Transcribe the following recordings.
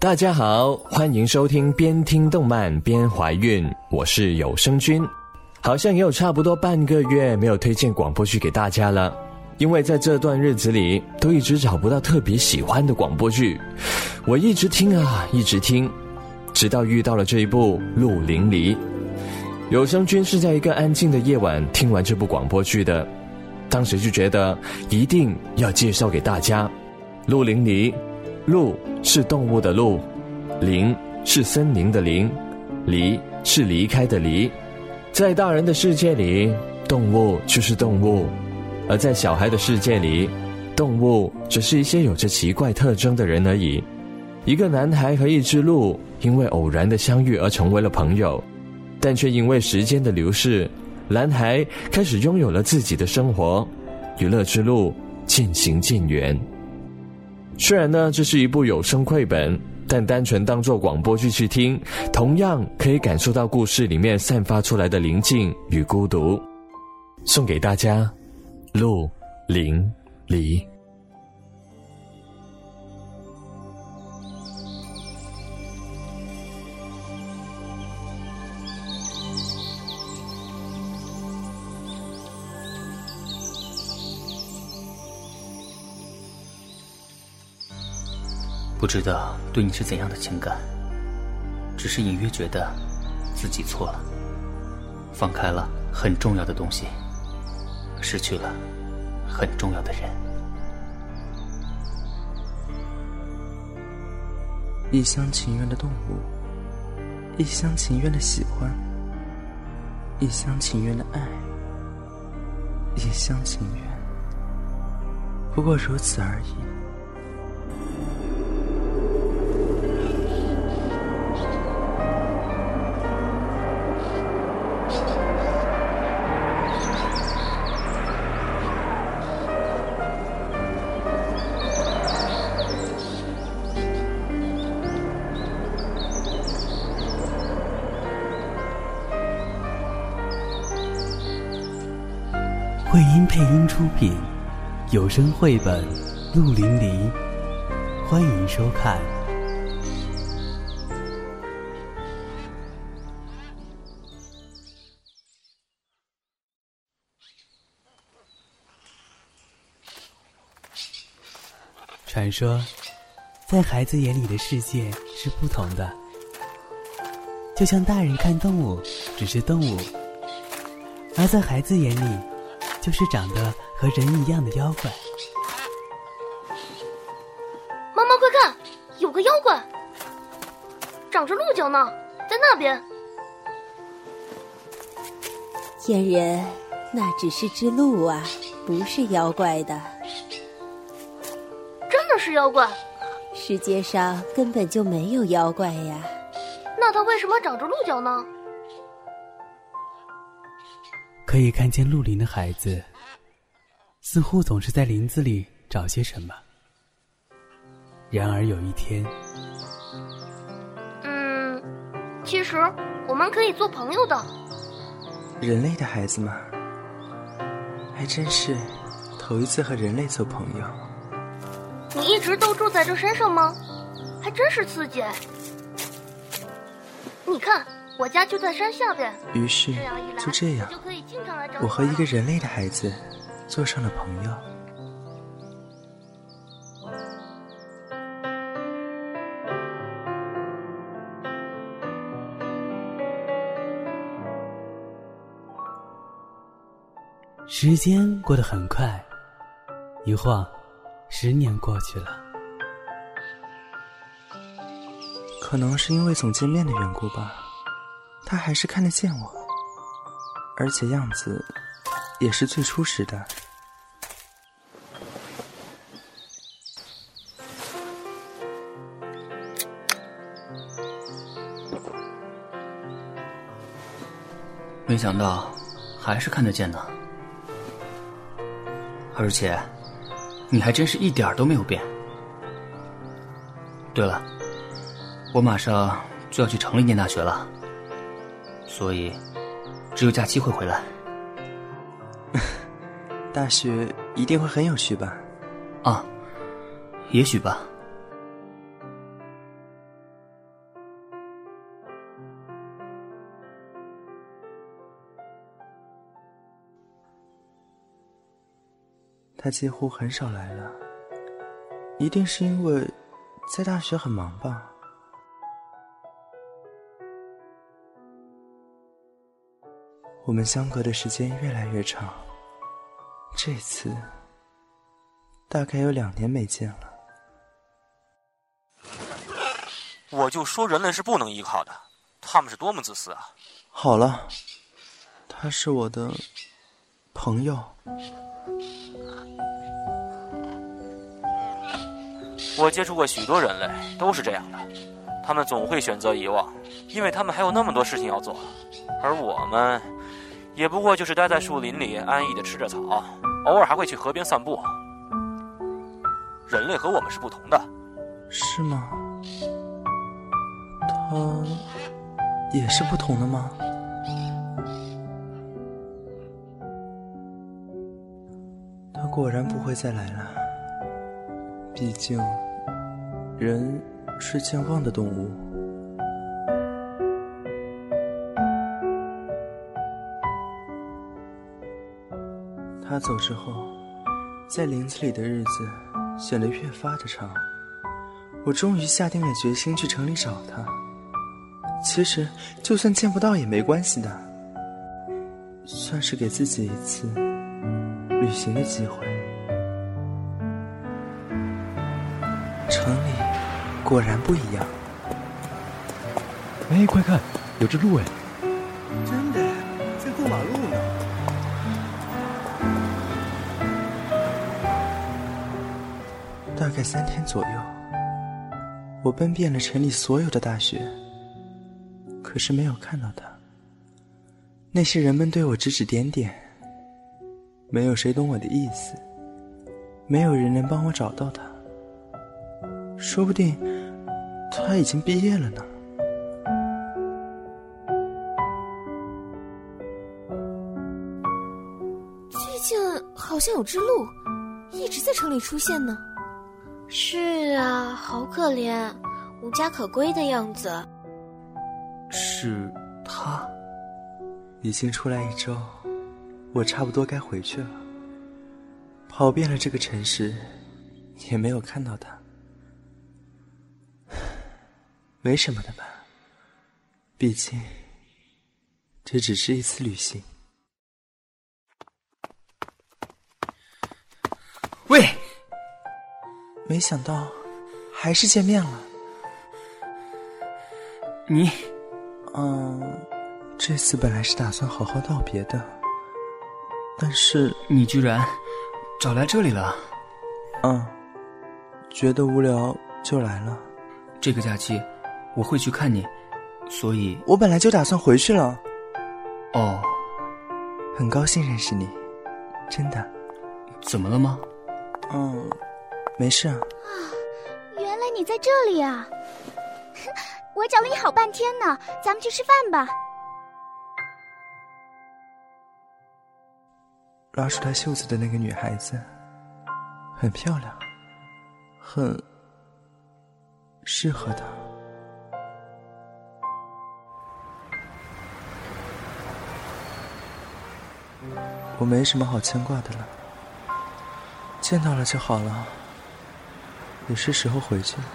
大家好，欢迎收听边听动漫边怀孕，我是有声君。好像也有差不多半个月没有推荐广播剧给大家了，因为在这段日子里都一直找不到特别喜欢的广播剧，我一直听啊，一直听，直到遇到了这一部《鹿林离》。有声君是在一个安静的夜晚听完这部广播剧的，当时就觉得一定要介绍给大家，《鹿林离》。鹿是动物的鹿，林是森林的林，离是离开的离。在大人的世界里，动物就是动物；而在小孩的世界里，动物只是一些有着奇怪特征的人而已。一个男孩和一只鹿因为偶然的相遇而成为了朋友，但却因为时间的流逝，男孩开始拥有了自己的生活，与乐之路渐行渐远。虽然呢，这是一部有声绘本，但单纯当做广播剧去听，同样可以感受到故事里面散发出来的宁静与孤独。送给大家，鹿林离。知道对你是怎样的情感，只是隐约觉得自己错了，放开了很重要的东西，失去了很重要的人。一厢情愿的动物，一厢情愿的喜欢，一厢情愿的爱，一厢情愿，不过如此而已。配音配音出品，有声绘本《鹿林离》，欢迎收看。传说，在孩子眼里的世界是不同的，就像大人看动物只是动物，而在孩子眼里。就是长得和人一样的妖怪。妈妈，快看，有个妖怪，长着鹿角呢，在那边。天人，那只是只鹿啊，不是妖怪的。真的是妖怪？世界上根本就没有妖怪呀。那它为什么长着鹿角呢？可以看见鹿林的孩子，似乎总是在林子里找些什么。然而有一天，嗯，其实我们可以做朋友的。人类的孩子吗，还真是头一次和人类做朋友。你一直都住在这山上吗？还真是刺激。你看。我家就在山下边。于是就这样，我和一个人类的孩子做上了朋友。时间过得很快，一晃，十年过去了。可能是因为总见面的缘故吧。他还是看得见我，而且样子也是最初时的。没想到还是看得见呢，而且你还真是一点都没有变。对了，我马上就要去城里念大学了。所以只有假期会回来。大学一定会很有趣吧？啊也许吧。他几乎很少来了。一定是因为在大学很忙吧？我们相隔的时间越来越长，这次大概有两年没见了。我就说人类是不能依靠的，他们是多么自私啊！好了，他是我的朋友。我接触过许多人类，都是这样的，他们总会选择遗忘，因为他们还有那么多事情要做，而我们，也不过就是待在树林里安逸的吃着草，偶尔还会去河边散步。人类和我们是不同的，是吗？他也是不同的吗？他果然不会再来了，毕竟。人是健忘的动物。他走之后，在林子里的日子显得越发的长。我终于下定了决心去城里找他。其实，就算见不到也没关系的，算是给自己一次旅行的机会。城里。果然不一样。哎，快看，有只鹿哎！概三天左右，我奔遍了城里所有的大学，可是没有看到他。那些人们对我指指点点，没有谁懂我的意思，没有人能帮我找到他。说不定。他已经毕业了呢。最近好像有只鹿，一直在城里出现呢。是啊，好可怜，无家可归的样子。是他，已经出来一周，我差不多该回去了。跑遍了这个城市，也没有看到他。没什么的吧，毕竟这只是一次旅行。没想到还是见面了。你，嗯，这次本来是打算好好道别的，但是你居然找来这里了。嗯，觉得无聊就来了。这个假期。我会去看你，所以我本来就打算回去了。哦，很高兴认识你，真的。怎么了吗？嗯，没事。啊，原来你在这里啊！我找了你好半天呢，咱们去吃饭吧。拉住他袖子的那个女孩子，很漂亮，很适合他。我没什么好牵挂的了，见到了就好了，也是时候回去了。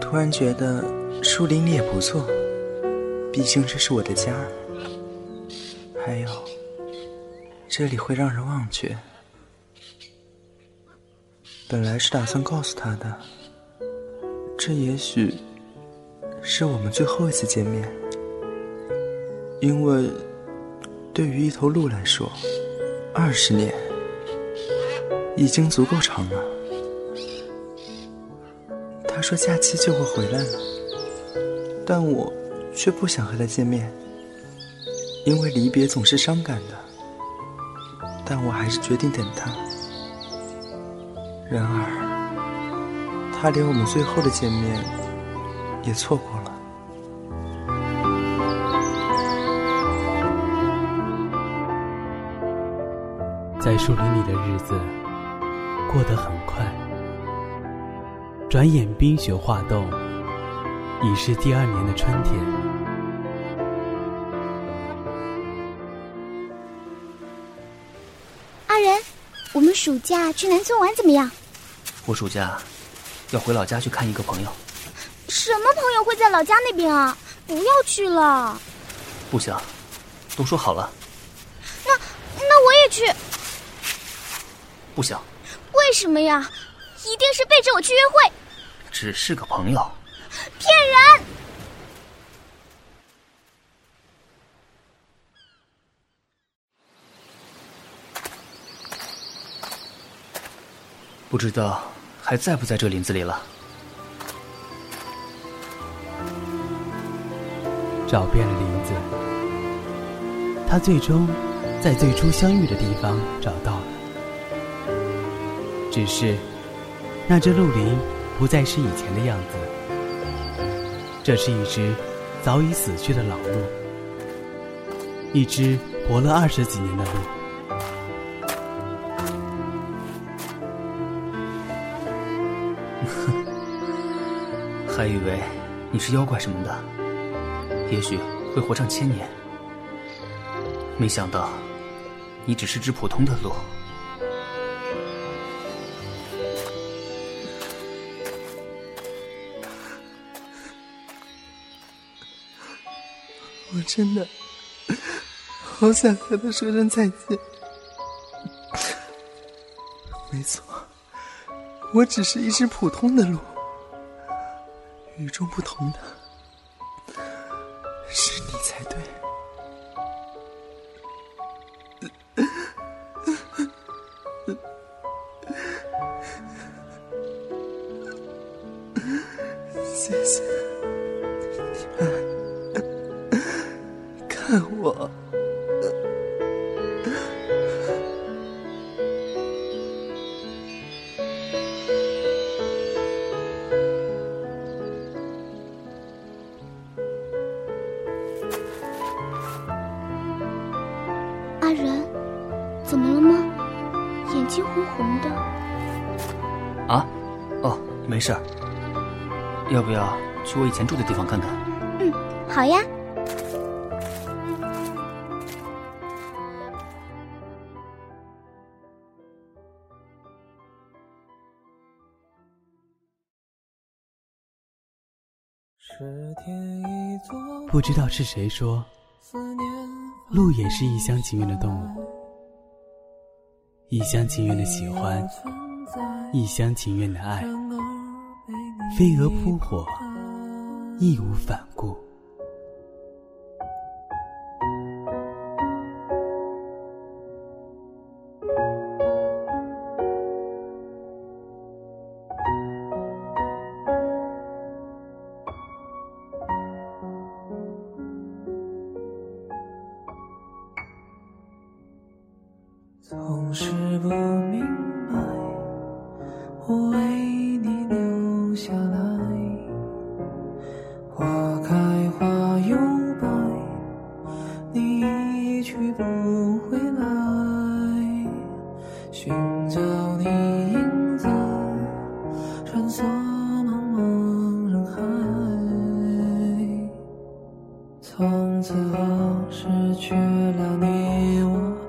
突然觉得树林里也不错，毕竟这是我的家。还有，这里会让人忘却。本来是打算告诉他的，这也许是我们最后一次见面，因为对于一头鹿来说，二十年已经足够长了。他说假期就会回来了，但我却不想和他见面，因为离别总是伤感的。但我还是决定等他。然而，他连我们最后的见面也错过在树林里的日子过得很快，转眼冰雪化冻，已是第二年的春天。阿仁，我们暑假去南村玩怎么样？我暑假要回老家去看一个朋友。什么朋友会在老家那边啊？不要去了。不行，都说好了。那那我也去。不想。为什么呀？一定是背着我去约会。只是个朋友。骗人！不知道还在不在这林子里了。找遍了林子，他最终在最初相遇的地方找到了。只是，那只鹿林不再是以前的样子。这是一只早已死去的老鹿，一只活了二十几年的鹿。哼 还以为你是妖怪什么的，也许会活上千年。没想到，你只是只普通的鹿。我真的好想和他说声再见。没错，我只是一只普通的鹿，与众不同的没事。要不要去我以前住的地方看看？嗯，好呀。不知道是谁说，鹿也是一厢情愿的动物，一厢情愿的喜欢，一厢情愿的爱，飞蛾扑火，义无反顾。总是不明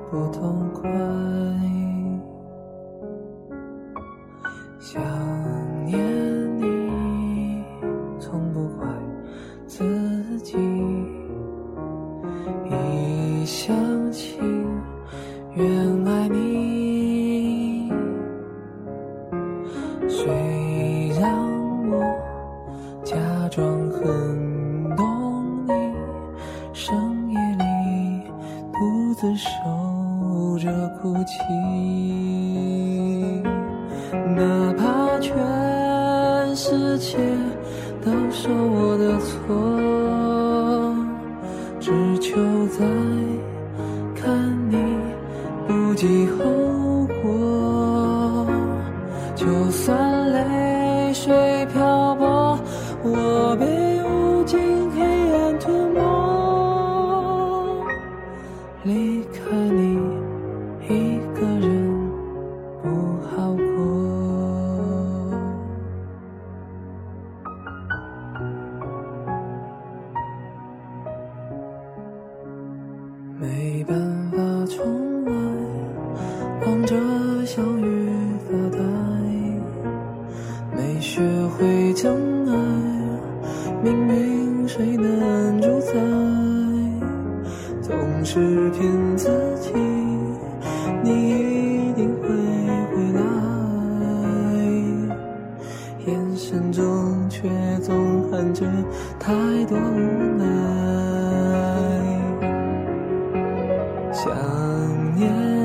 不痛快。全世界都说我的错，只求在想念。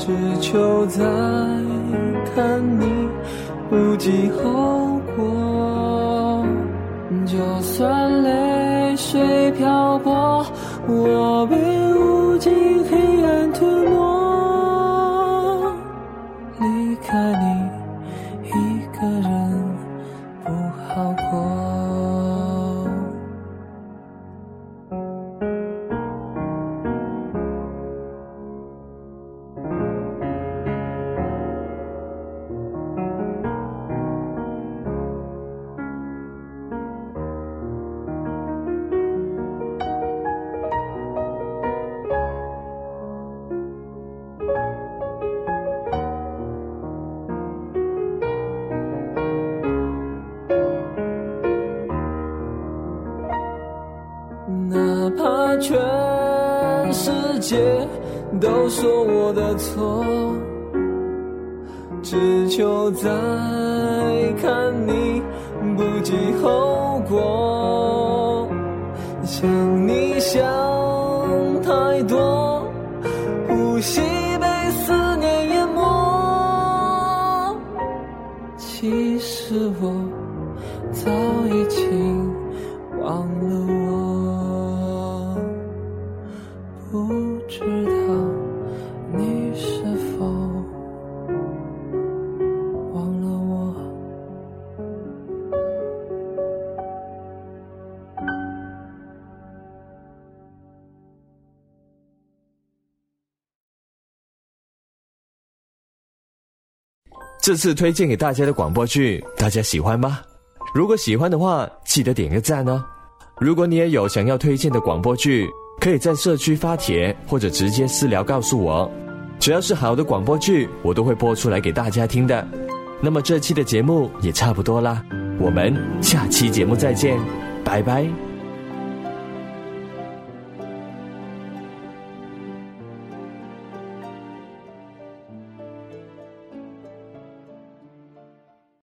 只求再看你不计后果。就算泪水漂泊，我都说我的错，只求再看你不计后果。想你想太多，呼吸被思念淹没。其实我早已经这次推荐给大家的广播剧，大家喜欢吗？如果喜欢的话，记得点个赞哦。如果你也有想要推荐的广播剧，可以在社区发帖或者直接私聊告诉我。只要是好的广播剧，我都会播出来给大家听的。那么这期的节目也差不多啦，我们下期节目再见，拜拜。